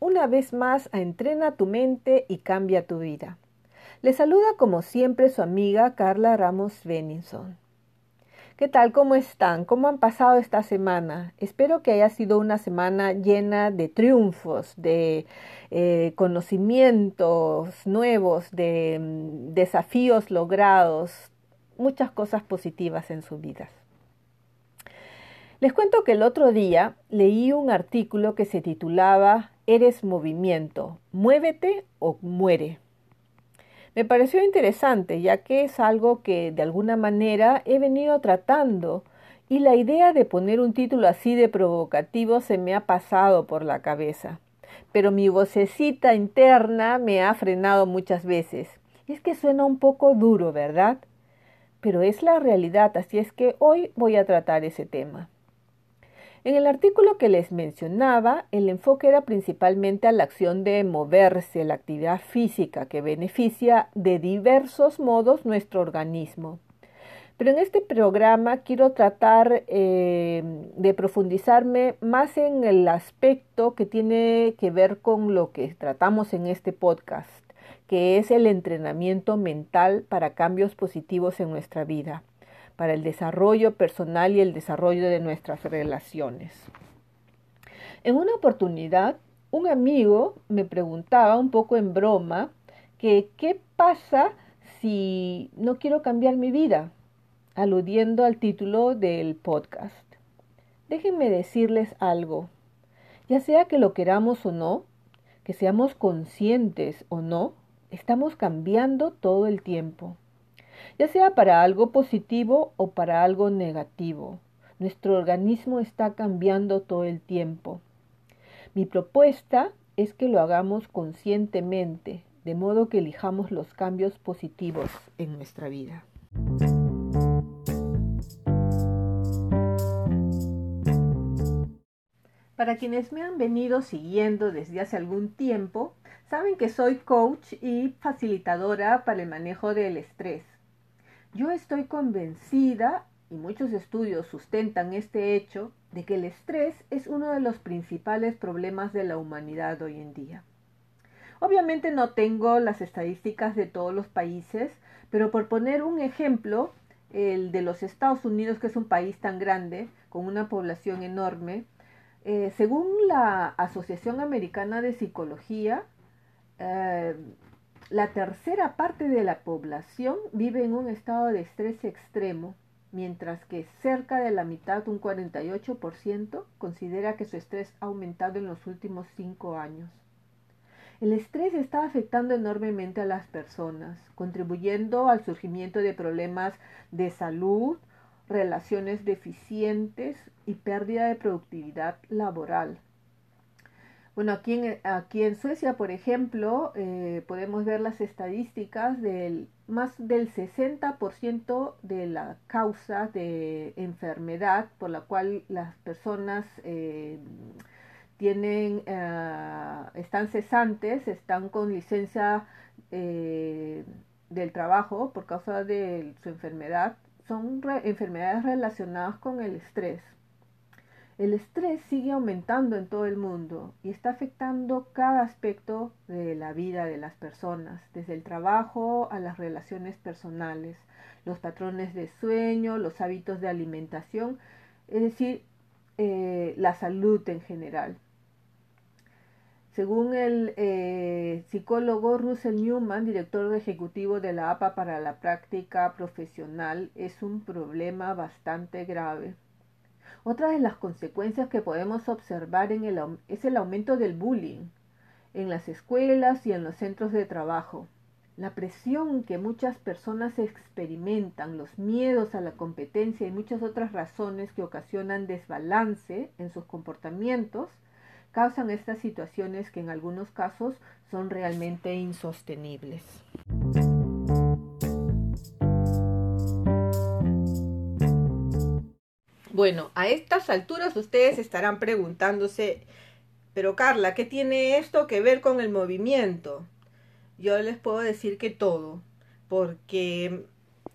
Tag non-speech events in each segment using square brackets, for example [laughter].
una vez más Entrena tu mente y cambia tu vida. Les saluda como siempre su amiga Carla Ramos Benninson. ¿Qué tal? ¿Cómo están? ¿Cómo han pasado esta semana? Espero que haya sido una semana llena de triunfos, de eh, conocimientos nuevos, de mm, desafíos logrados, muchas cosas positivas en sus vidas. Les cuento que el otro día leí un artículo que se titulaba Eres movimiento, muévete o muere. Me pareció interesante ya que es algo que de alguna manera he venido tratando y la idea de poner un título así de provocativo se me ha pasado por la cabeza. Pero mi vocecita interna me ha frenado muchas veces. Es que suena un poco duro, ¿verdad? Pero es la realidad, así es que hoy voy a tratar ese tema. En el artículo que les mencionaba, el enfoque era principalmente a la acción de moverse, la actividad física que beneficia de diversos modos nuestro organismo. Pero en este programa quiero tratar eh, de profundizarme más en el aspecto que tiene que ver con lo que tratamos en este podcast, que es el entrenamiento mental para cambios positivos en nuestra vida para el desarrollo personal y el desarrollo de nuestras relaciones. En una oportunidad, un amigo me preguntaba un poco en broma que qué pasa si no quiero cambiar mi vida, aludiendo al título del podcast. Déjenme decirles algo, ya sea que lo queramos o no, que seamos conscientes o no, estamos cambiando todo el tiempo ya sea para algo positivo o para algo negativo. Nuestro organismo está cambiando todo el tiempo. Mi propuesta es que lo hagamos conscientemente, de modo que elijamos los cambios positivos en nuestra vida. Para quienes me han venido siguiendo desde hace algún tiempo, saben que soy coach y facilitadora para el manejo del estrés. Yo estoy convencida, y muchos estudios sustentan este hecho, de que el estrés es uno de los principales problemas de la humanidad hoy en día. Obviamente no tengo las estadísticas de todos los países, pero por poner un ejemplo, el de los Estados Unidos, que es un país tan grande, con una población enorme, eh, según la Asociación Americana de Psicología, eh, la tercera parte de la población vive en un estado de estrés extremo, mientras que cerca de la mitad, un 48%, considera que su estrés ha aumentado en los últimos cinco años. El estrés está afectando enormemente a las personas, contribuyendo al surgimiento de problemas de salud, relaciones deficientes y pérdida de productividad laboral. Bueno, aquí en, aquí en Suecia, por ejemplo, eh, podemos ver las estadísticas del más del 60% de la causa de enfermedad por la cual las personas eh, tienen, eh, están cesantes, están con licencia del trabajo por causa de su enfermedad, son enfermedades relacionadas con el estrés. El estrés sigue aumentando en todo el mundo y está afectando cada aspecto de la vida de las personas, desde el trabajo a las relaciones personales, los patrones de sueño, los hábitos de alimentación, es decir, eh, la salud en general. Según el eh, psicólogo Russell Newman, director ejecutivo de la APA para la práctica profesional, es un problema bastante grave. Otra de las consecuencias que podemos observar en el, es el aumento del bullying en las escuelas y en los centros de trabajo. La presión que muchas personas experimentan, los miedos a la competencia y muchas otras razones que ocasionan desbalance en sus comportamientos causan estas situaciones que en algunos casos son realmente insostenibles. Bueno, a estas alturas ustedes estarán preguntándose, pero Carla, ¿qué tiene esto que ver con el movimiento? Yo les puedo decir que todo, porque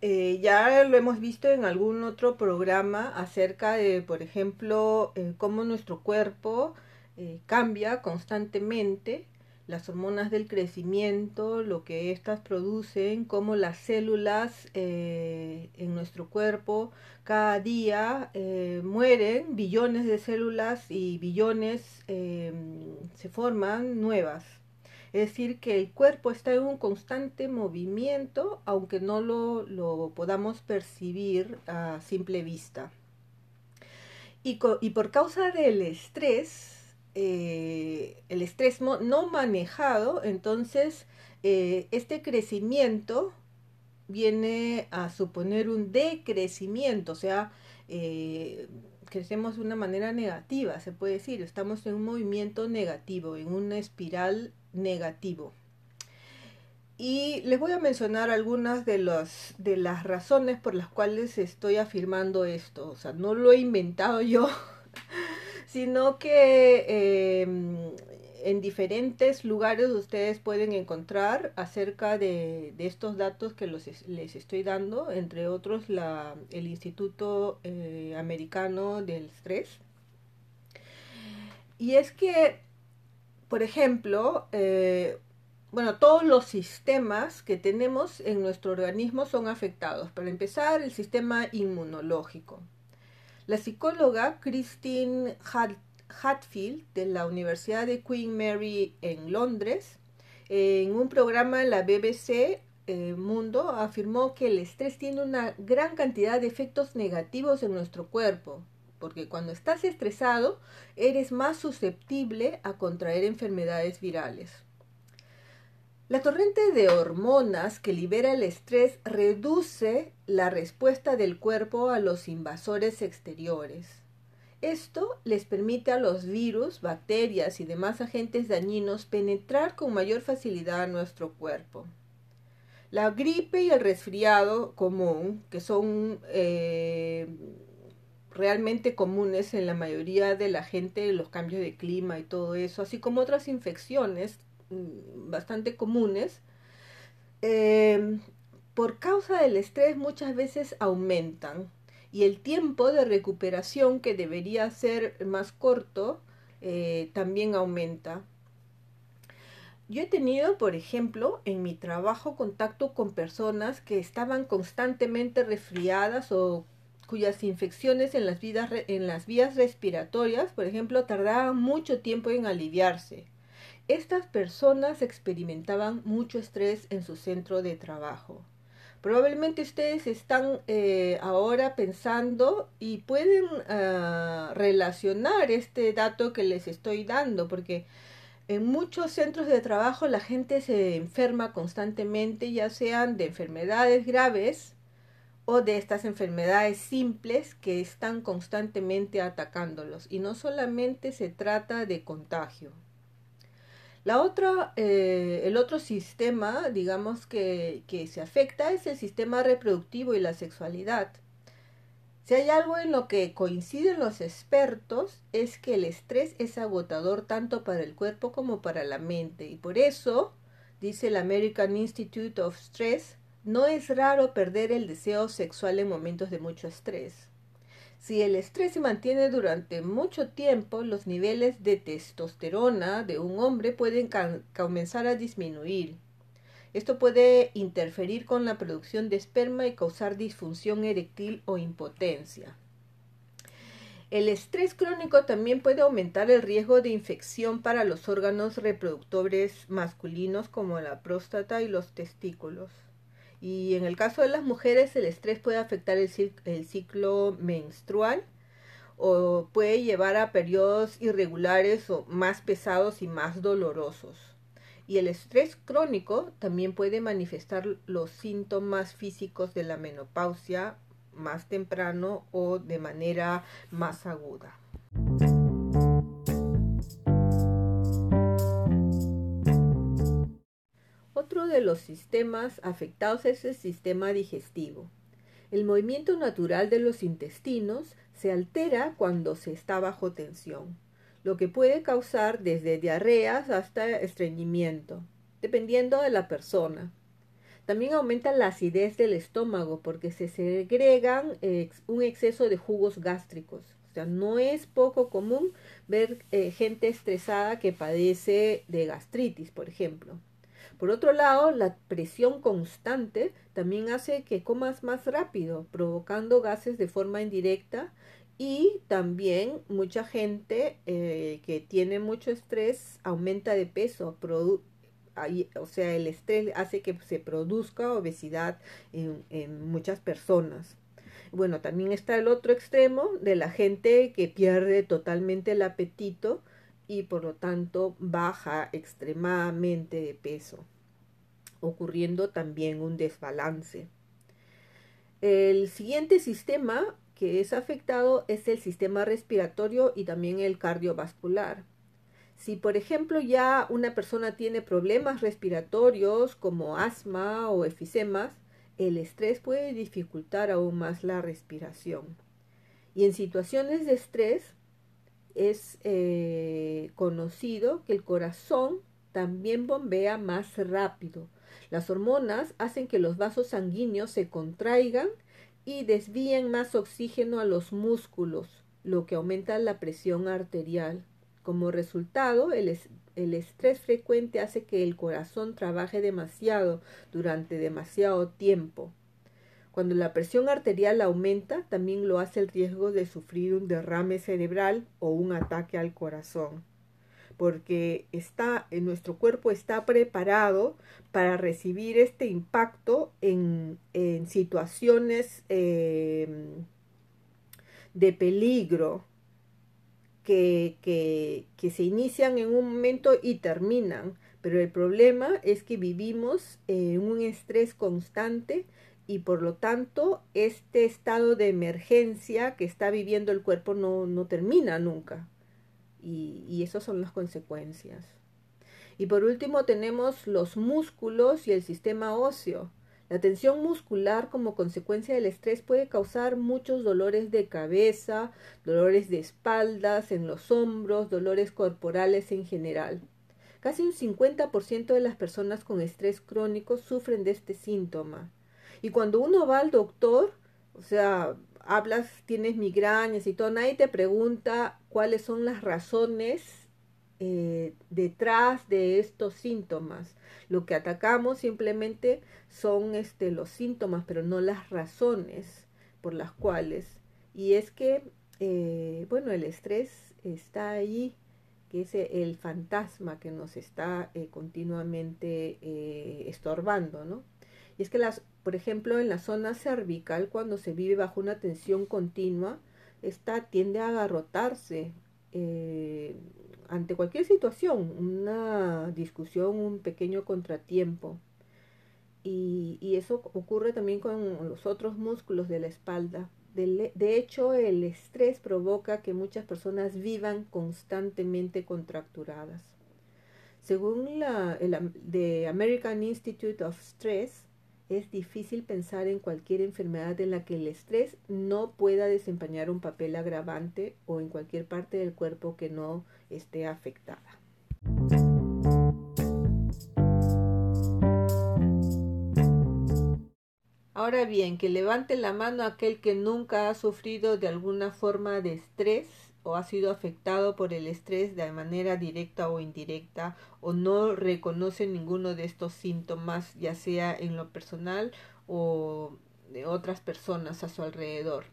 eh, ya lo hemos visto en algún otro programa acerca de, por ejemplo, eh, cómo nuestro cuerpo eh, cambia constantemente las hormonas del crecimiento, lo que éstas producen, cómo las células eh, en nuestro cuerpo cada día eh, mueren, billones de células y billones em, se forman nuevas. Es decir, que el cuerpo está en un constante movimiento, aunque no lo, lo podamos percibir a simple vista. Y, y por causa del estrés, eh, el estrés no manejado, entonces eh, este crecimiento viene a suponer un decrecimiento, o sea, eh, crecemos de una manera negativa, se puede decir, estamos en un movimiento negativo, en una espiral negativo. Y les voy a mencionar algunas de, los, de las razones por las cuales estoy afirmando esto, o sea, no lo he inventado yo. [laughs] sino que em, en diferentes lugares ustedes pueden encontrar acerca de, estos datos que les estoy dando, entre otros el Instituto eh, Americano del Estrés. Y es que, por ejemplo, eh, bueno, todos los sistemas que tenemos en nuestro organismo son afectados. Para empezar, el sistema inmunológico. La psicóloga Christine Hatfield de la Universidad de Queen Mary en Londres, en un programa en la BBC eh, Mundo, afirmó que el estrés tiene una gran cantidad de efectos negativos en nuestro cuerpo, porque cuando estás estresado eres más susceptible a contraer enfermedades virales. La torrente de hormonas que libera el estrés reduce la respuesta del cuerpo a los invasores exteriores. Esto les permite a los virus, bacterias y demás agentes dañinos penetrar con mayor facilidad a nuestro cuerpo. La gripe y el resfriado común, que son eh, realmente comunes en la mayoría de la gente, los cambios de clima y todo eso, así como otras infecciones bastante comunes, em, por causa del estrés muchas veces aumentan y el tiempo de recuperación que debería ser más corto eh, también aumenta. Yo he tenido, por ejemplo, en mi trabajo contacto con personas que estaban constantemente resfriadas o cuyas infecciones en las, en las vías respiratorias, por ejemplo, tardaban mucho tiempo en aliviarse. Estas personas experimentaban mucho estrés en su centro de trabajo. Probablemente ustedes están eh, ahora pensando y pueden ah, relacionar este dato que les estoy dando, porque en muchos centros de trabajo la gente se enferma constantemente, ya sean de enfermedades graves o de estas enfermedades simples que están constantemente atacándolos. Y no solamente se trata de contagio, la otra, eh, el otro sistema, digamos, que, que se afecta es el sistema reproductivo y la sexualidad. Si hay algo en lo que coinciden los expertos es que el estrés es agotador tanto para el cuerpo como para la mente y por eso, dice el American Institute of Stress, no es raro perder el deseo sexual en momentos de mucho estrés. Si el estrés se mantiene durante mucho tiempo, los niveles de testosterona de un hombre pueden comenzar a disminuir. Esto puede interferir con la producción de esperma y causar disfunción eréctil o impotencia. El estrés crónico también puede aumentar el riesgo de infección para los órganos reproductores masculinos como la próstata y los testículos. Y en el caso de las mujeres, el estrés puede afectar el, ciclo menstrual o puede llevar a periodos irregulares o más pesados y más dolorosos. Y el estrés crónico también puede manifestar los síntomas físicos de la menopausia más temprano o de manera más aguda. De los sistemas afectados es el sistema digestivo. El movimiento natural de los intestinos se altera cuando se está bajo tensión, lo que puede causar desde diarreas hasta estreñimiento, dependiendo de la persona. También aumenta la acidez del estómago porque se segregan un exceso de jugos gástricos. O sea, no es poco común ver eh, gente estresada que padece de gastritis, por ejemplo. Por otro lado, la presión constante también hace que comas más rápido, provocando gases de forma indirecta y también mucha gente eh, que tiene mucho estrés aumenta de peso. o sea, el estrés hace que se produzca obesidad en, en muchas personas. Bueno, también está el otro extremo de la gente que pierde totalmente el apetito y por lo tanto baja extremadamente de peso, ocurriendo también un desbalance. El siguiente sistema que es afectado es el sistema respiratorio y también el cardiovascular. Si por ejemplo ya una persona tiene problemas respiratorios como asma o efisemas, el estrés puede dificultar aún más la respiración. Y en situaciones de estrés es eh, conocido que el corazón también bombea más rápido. Las hormonas hacen que los vasos sanguíneos se contraigan y desvíen más oxígeno a los músculos, lo que aumenta la presión arterial. Como resultado, el, el estrés frecuente hace que el corazón trabaje demasiado durante demasiado tiempo. Cuando la presión arterial aumenta, también lo hace el riesgo de sufrir un derrame cerebral o un ataque al corazón, porque está, en nuestro cuerpo está preparado para recibir este impacto en, en situaciones eh, de peligro que, que, que se inician en un momento y terminan. Pero el problema es que vivimos en un estrés constante y por lo tanto este estado de emergencia que está viviendo el cuerpo no, no termina nunca. Y, y esas son las consecuencias. Y por último tenemos los músculos y el sistema óseo. La tensión muscular como consecuencia del estrés puede causar muchos dolores de cabeza, dolores de espaldas, en los hombros, dolores corporales en general. Casi un 50% de las personas con estrés crónico sufren de este síntoma. Y cuando uno va al doctor, o sea, hablas, tienes migrañas y todo, nadie te pregunta cuáles son las razones eh, detrás de estos síntomas. Lo que atacamos simplemente son este, los síntomas, pero no las razones por las cuales. Y es que, eh, bueno, el estrés está ahí, que es el fantasma que nos está eh, continuamente estorbando, ¿no? Y es que las por ejemplo, en la zona cervical, cuando se vive bajo una tensión continua, esta tiende a agarrotarse eh, ante cualquier situación, una discusión, un pequeño contratiempo. Y, y, eso ocurre también con los otros músculos de la espalda. De, de hecho, el estrés provoca que muchas personas vivan constantemente contracturadas. Según la el, The American Institute of Stress, es difícil pensar en cualquier enfermedad en la que el estrés no pueda desempeñar un papel agravante o en cualquier parte del cuerpo que no esté afectada. Ahora bien, que levante la mano aquel que nunca ha sufrido de alguna forma de estrés o ha sido afectado por el estrés de manera directa o indirecta o no reconoce ninguno de estos síntomas, ya sea en lo personal o de otras personas a su alrededor.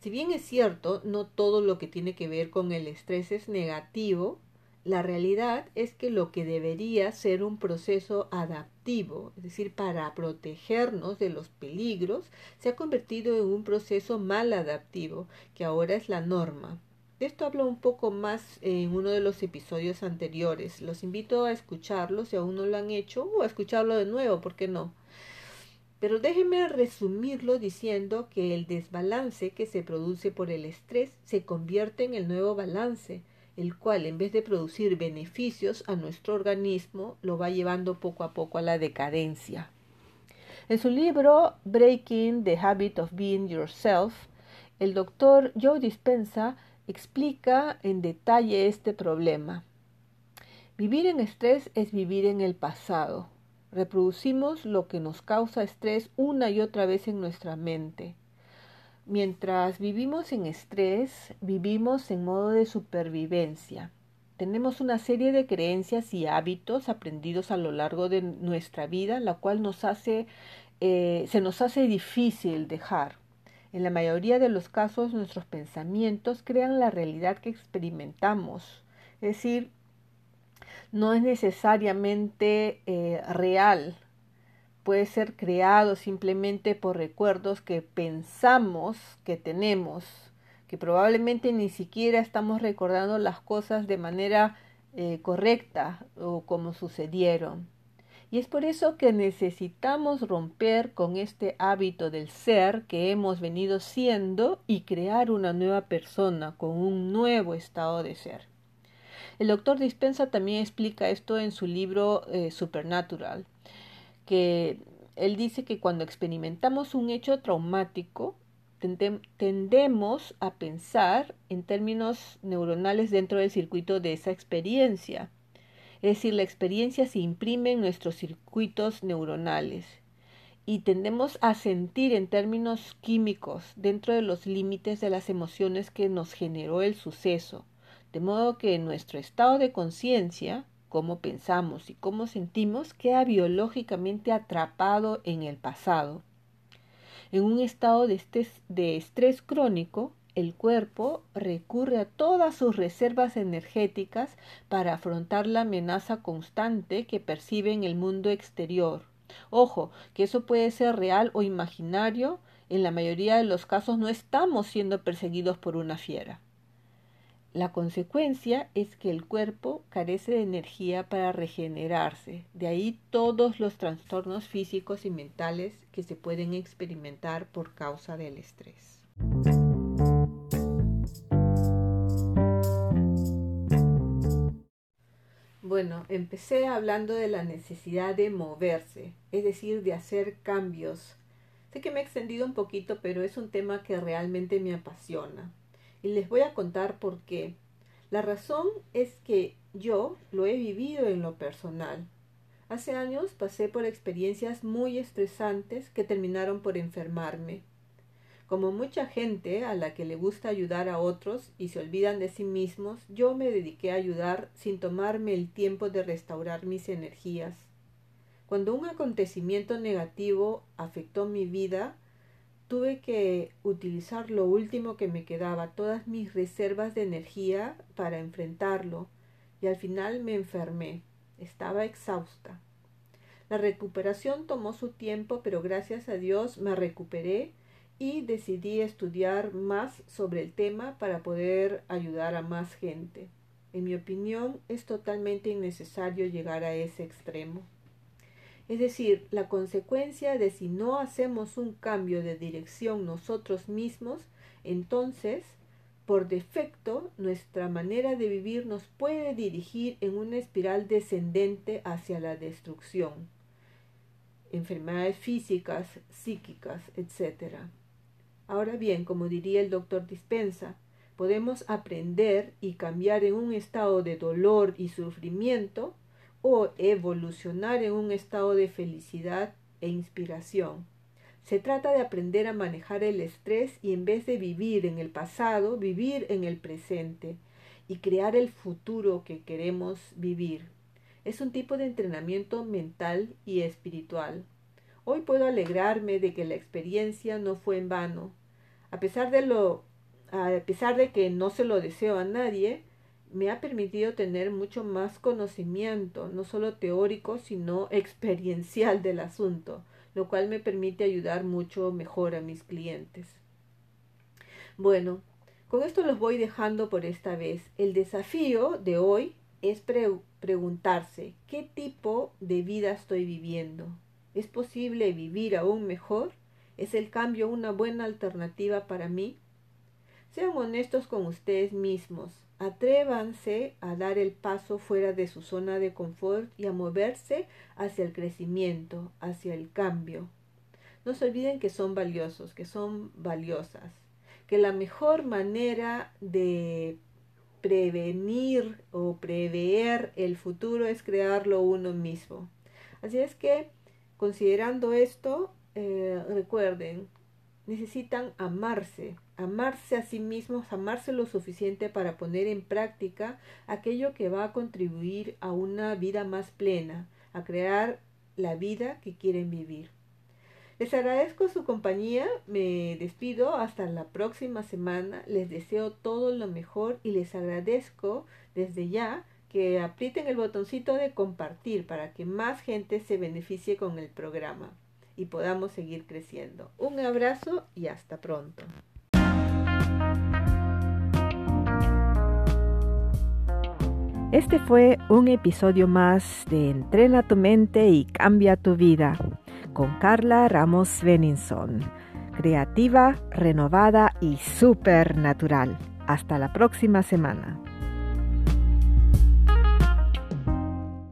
Si bien es cierto, no todo lo que tiene que ver con el estrés es negativo, la realidad es que lo que debería ser un proceso adaptivo, es decir, para protegernos de los peligros, se ha convertido en un proceso mal adaptivo, que ahora es la norma. De esto hablo un poco más en uno de los episodios anteriores. Los invito a escucharlo si aún no lo han hecho o a escucharlo de nuevo, ¿por qué no? Pero déjenme resumirlo diciendo que el desbalance que se produce por el estrés se convierte en el nuevo balance el cual en vez de producir beneficios a nuestro organismo, lo va llevando poco a poco a la decadencia. En su libro Breaking the Habit of Being Yourself, el doctor Joe Dispensa explica en detalle este problema. Vivir en estrés es vivir en el pasado. Reproducimos lo que nos causa estrés una y otra vez en nuestra mente. Mientras vivimos en estrés, vivimos en modo de supervivencia. Tenemos una serie de creencias y hábitos aprendidos a lo largo de nuestra vida, la cual nos hace, eh, se nos hace difícil dejar. En la mayoría de los casos, nuestros pensamientos crean la realidad que experimentamos. Es decir, no es necesariamente eh, real puede ser creado simplemente por recuerdos que pensamos que tenemos, que probablemente ni siquiera estamos recordando las cosas de manera eh, correcta o como sucedieron. Y es por eso que necesitamos romper con este hábito del ser que hemos venido siendo y crear una nueva persona con un nuevo estado de ser. El doctor Dispensa también explica esto en su libro eh, Supernatural que él dice que cuando experimentamos un hecho traumático, tendemos a pensar en términos neuronales dentro del circuito de esa experiencia. Es decir, la experiencia se imprime en nuestros circuitos neuronales y tendemos a sentir en términos químicos dentro de los límites de las emociones que nos generó el suceso. De modo que nuestro estado de conciencia cómo pensamos y cómo sentimos queda biológicamente atrapado en el pasado. En un estado de estrés, de estrés crónico, el cuerpo recurre a todas sus reservas energéticas para afrontar la amenaza constante que percibe en el mundo exterior. Ojo, que eso puede ser real o imaginario, en la mayoría de los casos no estamos siendo perseguidos por una fiera. La consecuencia es que el cuerpo carece de energía para regenerarse, de ahí todos los trastornos físicos y mentales que se pueden experimentar por causa del estrés. Bueno, empecé hablando de la necesidad de moverse, es decir, de hacer cambios. Sé que me he extendido un poquito, pero es un tema que realmente me apasiona y les voy a contar por qué. La razón es que yo lo he vivido en lo personal. Hace años pasé por experiencias muy estresantes que terminaron por enfermarme. Como mucha gente a la que le gusta ayudar a otros y se olvidan de sí mismos, yo me dediqué a ayudar sin tomarme el tiempo de restaurar mis energías. Cuando un acontecimiento negativo afectó mi vida, tuve que utilizar lo último que me quedaba, todas mis reservas de energía para enfrentarlo, y al final me enfermé. Estaba exhausta. La recuperación tomó su tiempo, pero gracias a Dios me recuperé y decidí estudiar más sobre el tema para poder ayudar a más gente. En mi opinión, es totalmente innecesario llegar a ese extremo. Es decir, la consecuencia de si no hacemos un cambio de dirección nosotros mismos, entonces, por defecto, nuestra manera de vivir nos puede dirigir en una espiral descendente hacia la destrucción. Enfermedades físicas, psíquicas, etc. Ahora bien, como diría el doctor Dispensa, podemos aprender y cambiar en un estado de dolor y sufrimiento o evolucionar en un estado de felicidad e inspiración. Se trata de aprender a manejar el estrés y en vez de vivir en el pasado, vivir en el presente y crear el futuro que queremos vivir. Es un tipo de entrenamiento mental y espiritual. Hoy puedo alegrarme de que la experiencia no fue en vano. A pesar de lo a pesar de que no se lo deseo a nadie, me ha permitido tener mucho más conocimiento, no solo teórico, sino experiencial del asunto, lo cual me permite ayudar mucho mejor a mis clientes. Bueno, con esto los voy dejando por esta vez. El desafío de hoy es preguntarse qué tipo de vida estoy viviendo. ¿Es posible vivir aún mejor? ¿Es el cambio una buena alternativa para mí? Sean honestos con ustedes mismos. Atrévanse a dar el paso fuera de su zona de confort y a moverse hacia el crecimiento, hacia el cambio. No se olviden que son valiosos, que son valiosas, que la mejor manera de prevenir o prever el futuro es crearlo uno mismo. Así es que, considerando esto, eh, recuerden, necesitan amarse, amarse a sí mismos, amarse lo suficiente para poner en práctica aquello que va a contribuir a una vida más plena, a crear la vida que quieren vivir. Les agradezco su compañía, me despido hasta la próxima semana, les deseo todo lo mejor y les agradezco desde ya que aprieten el botoncito de compartir para que más gente se beneficie con el programa y podamos seguir creciendo. Un abrazo y hasta pronto. Este fue un episodio más de Entrena tu mente y cambia tu vida con Carla Ramos Beninson. Creativa, renovada y supernatural. Hasta la próxima semana.